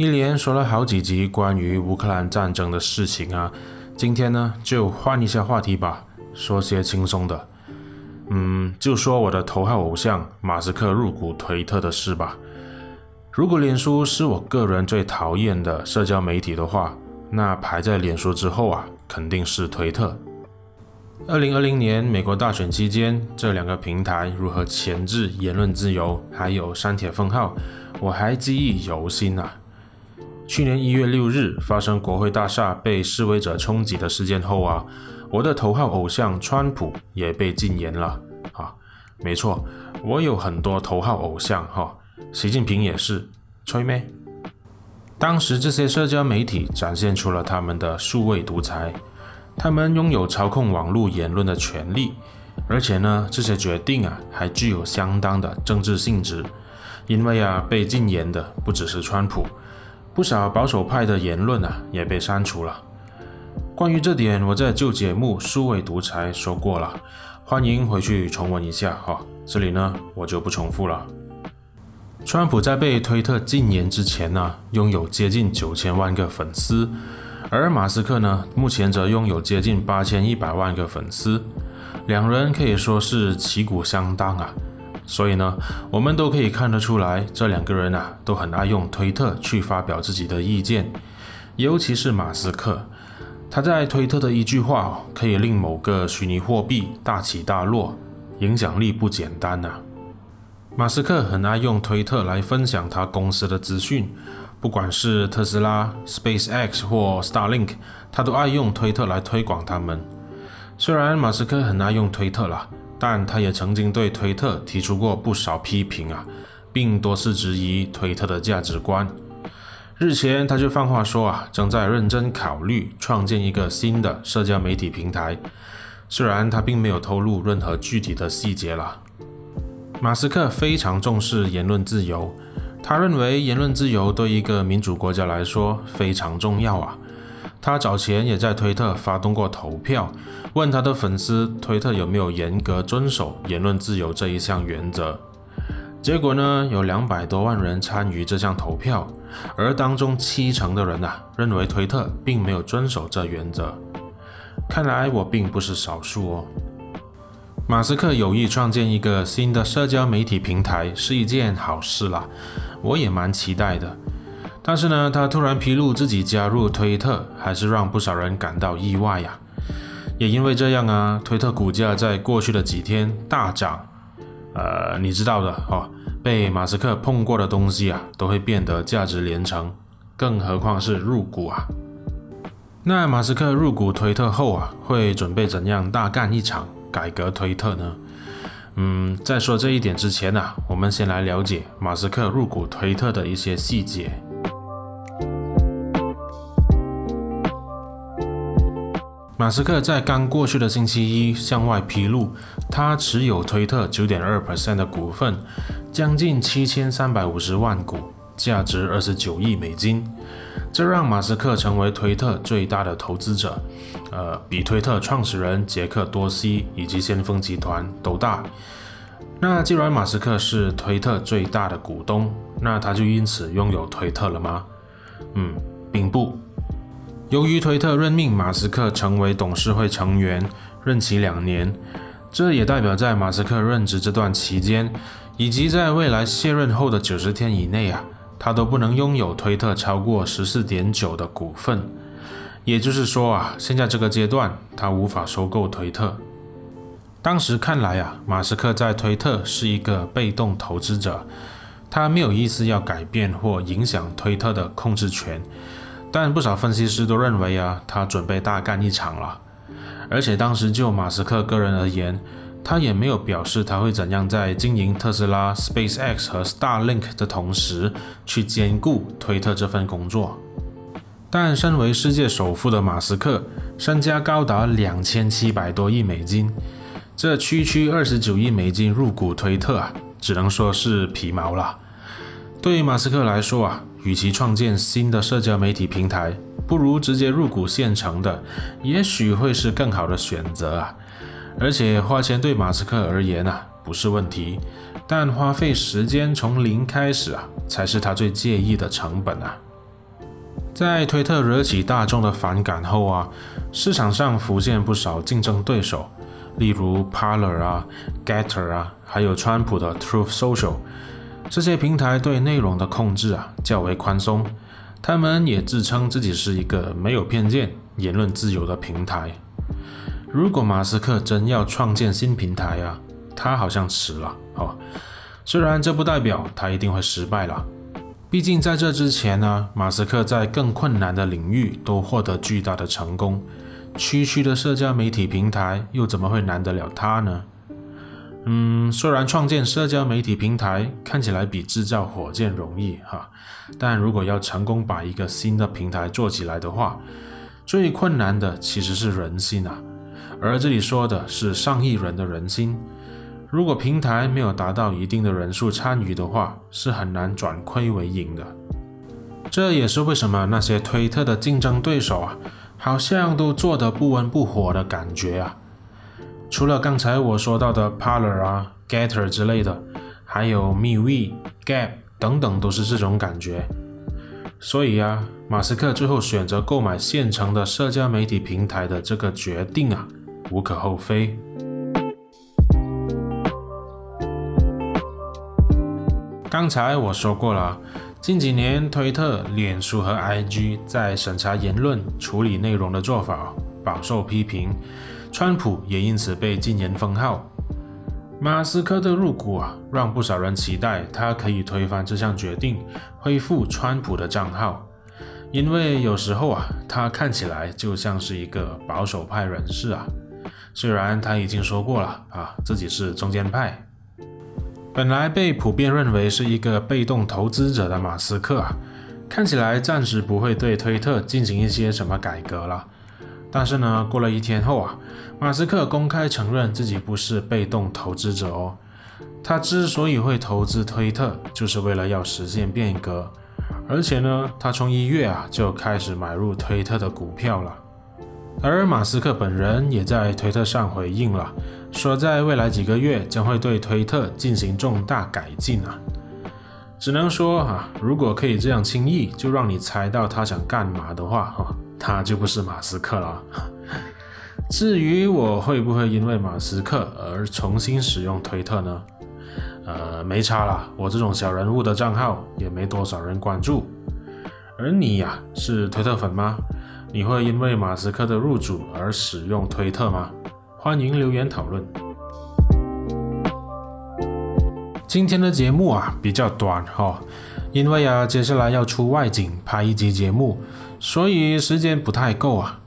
一连说了好几集关于乌克兰战争的事情啊，今天呢就换一下话题吧，说些轻松的。嗯，就说我的头号偶像马斯克入股推特的事吧。如果脸书是我个人最讨厌的社交媒体的话，那排在脸书之后啊，肯定是推特。二零二零年美国大选期间，这两个平台如何钳制言论自由，还有删帖封号，我还记忆犹新啊。去年一月六日发生国会大厦被示威者冲击的事件后啊，我的头号偶像川普也被禁言了啊。没错，我有很多头号偶像哈，习近平也是，吹咩？当时这些社交媒体展现出了他们的数位独裁。他们拥有操控网络言论的权利，而且呢，这些决定啊，还具有相当的政治性质。因为啊，被禁言的不只是川普，不少保守派的言论啊，也被删除了。关于这点，我在旧节目《数位独裁》说过了，欢迎回去重温一下哈、哦。这里呢，我就不重复了。川普在被推特禁言之前呢，拥有接近九千万个粉丝。而马斯克呢，目前则拥有接近八千一百万个粉丝，两人可以说是旗鼓相当啊。所以呢，我们都可以看得出来，这两个人啊，都很爱用推特去发表自己的意见。尤其是马斯克，他在推特的一句话，可以令某个虚拟货币大起大落，影响力不简单啊。马斯克很爱用推特来分享他公司的资讯。不管是特斯拉、SpaceX 或 Starlink，他都爱用推特来推广他们。虽然马斯克很爱用推特啦，但他也曾经对推特提出过不少批评啊，并多次质疑推特的价值观。日前他就放话说啊，正在认真考虑创建一个新的社交媒体平台。虽然他并没有透露任何具体的细节了。马斯克非常重视言论自由。他认为言论自由对一个民主国家来说非常重要啊。他早前也在推特发动过投票，问他的粉丝推特有没有严格遵守言论自由这一项原则。结果呢，有两百多万人参与这项投票，而当中七成的人啊认为推特并没有遵守这原则。看来我并不是少数哦。马斯克有意创建一个新的社交媒体平台是一件好事啦，我也蛮期待的。但是呢，他突然披露自己加入推特，还是让不少人感到意外呀。也因为这样啊，推特股价在过去的几天大涨。呃，你知道的哦，被马斯克碰过的东西啊，都会变得价值连城，更何况是入股啊。那马斯克入股推特后啊，会准备怎样大干一场？改革推特呢？嗯，在说这一点之前呢、我们先来了解马斯克入股推特的一些细节。马斯克在刚过去的星期一向外披露，他持有推特九点二 percent 的股份，将近七千三百五十万股，价值二十九亿美金。这让马斯克成为推特最大的投资者，呃，比推特创始人杰克多西以及先锋集团都大。那既然马斯克是推特最大的股东，那他就因此拥有推特了吗？嗯，并不。由于推特任命马斯克成为董事会成员，任期两年，这也代表在马斯克任职这段期间，以及在未来卸任后的九十天以内啊。他都不能拥有推特超过十四点九的股份，也就是说啊，现在这个阶段他无法收购推特。当时看来啊，马斯克在推特是一个被动投资者，他没有意思要改变或影响推特的控制权。但不少分析师都认为啊，他准备大干一场了。而且当时就马斯克个人而言，他也没有表示他会怎样在经营特斯拉、SpaceX 和 Starlink 的同时去兼顾推特这份工作。但身为世界首富的马斯克，身家高达两千七百多亿美金，这区区二十九亿美金入股推特啊，只能说是皮毛了。对于马斯克来说啊，与其创建新的社交媒体平台，不如直接入股现成的，也许会是更好的选择啊。而且花钱对马斯克而言啊，不是问题，但花费时间从零开始啊，才是他最介意的成本啊。在推特惹起大众的反感后啊，市场上浮现不少竞争对手，例如 Parler 啊、Getter 啊，还有川普的 Truth Social。这些平台对内容的控制啊较为宽松，他们也自称自己是一个没有偏见、言论自由的平台。如果马斯克真要创建新平台啊，他好像迟了哦。虽然这不代表他一定会失败了。毕竟在这之前呢，马斯克在更困难的领域都获得巨大的成功，区区的社交媒体平台又怎么会难得了他呢？嗯，虽然创建社交媒体平台看起来比制造火箭容易哈，但如果要成功把一个新的平台做起来的话，最困难的其实是人心啊，而这里说的是上亿人的人心。如果平台没有达到一定的人数参与的话，是很难转亏为盈的。这也是为什么那些推特的竞争对手啊，好像都做得不温不火的感觉啊。除了刚才我说到的 Parler 啊、Gettr 之类的，还有 MeWe、gap 等等，都是这种感觉。所以啊，马斯克最后选择购买现成的社交媒体平台的这个决定啊，无可厚非。刚才我说过了，近几年推特、脸书和 IG 在审查言论、处理内容的做法饱受批评，川普也因此被禁言封号。马斯克的入股啊，让不少人期待他可以推翻这项决定，恢复川普的账号，因为有时候啊，他看起来就像是一个保守派人士啊，虽然他已经说过了啊，自己是中间派。本来被普遍认为是一个被动投资者的马斯克啊，看起来暂时不会对推特进行一些什么改革了。但是呢，过了一天后啊，马斯克公开承认自己不是被动投资者哦。他之所以会投资推特，就是为了要实现变革。而且呢，他从一月啊就开始买入推特的股票了。而马斯克本人也在推特上回应了。说在未来几个月将会对推特进行重大改进啊，只能说啊，如果可以这样轻易就让你猜到他想干嘛的话，哈，他就不是马斯克了。至于我会不会因为马斯克而重新使用推特呢？呃，没差啦，我这种小人物的账号也没多少人关注。而你呀，是推特粉吗？你会因为马斯克的入主而使用推特吗？欢迎留言讨论。今天的节目啊比较短哈、哦，因为啊接下来要出外景拍一集节目，所以时间不太够啊。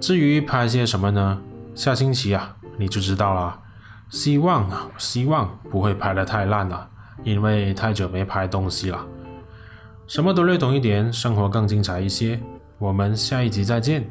至于拍些什么呢？下星期啊你就知道了。希望啊希望不会拍得太烂了，因为太久没拍东西了。什么都略懂一点，生活更精彩一些。我们下一集再见。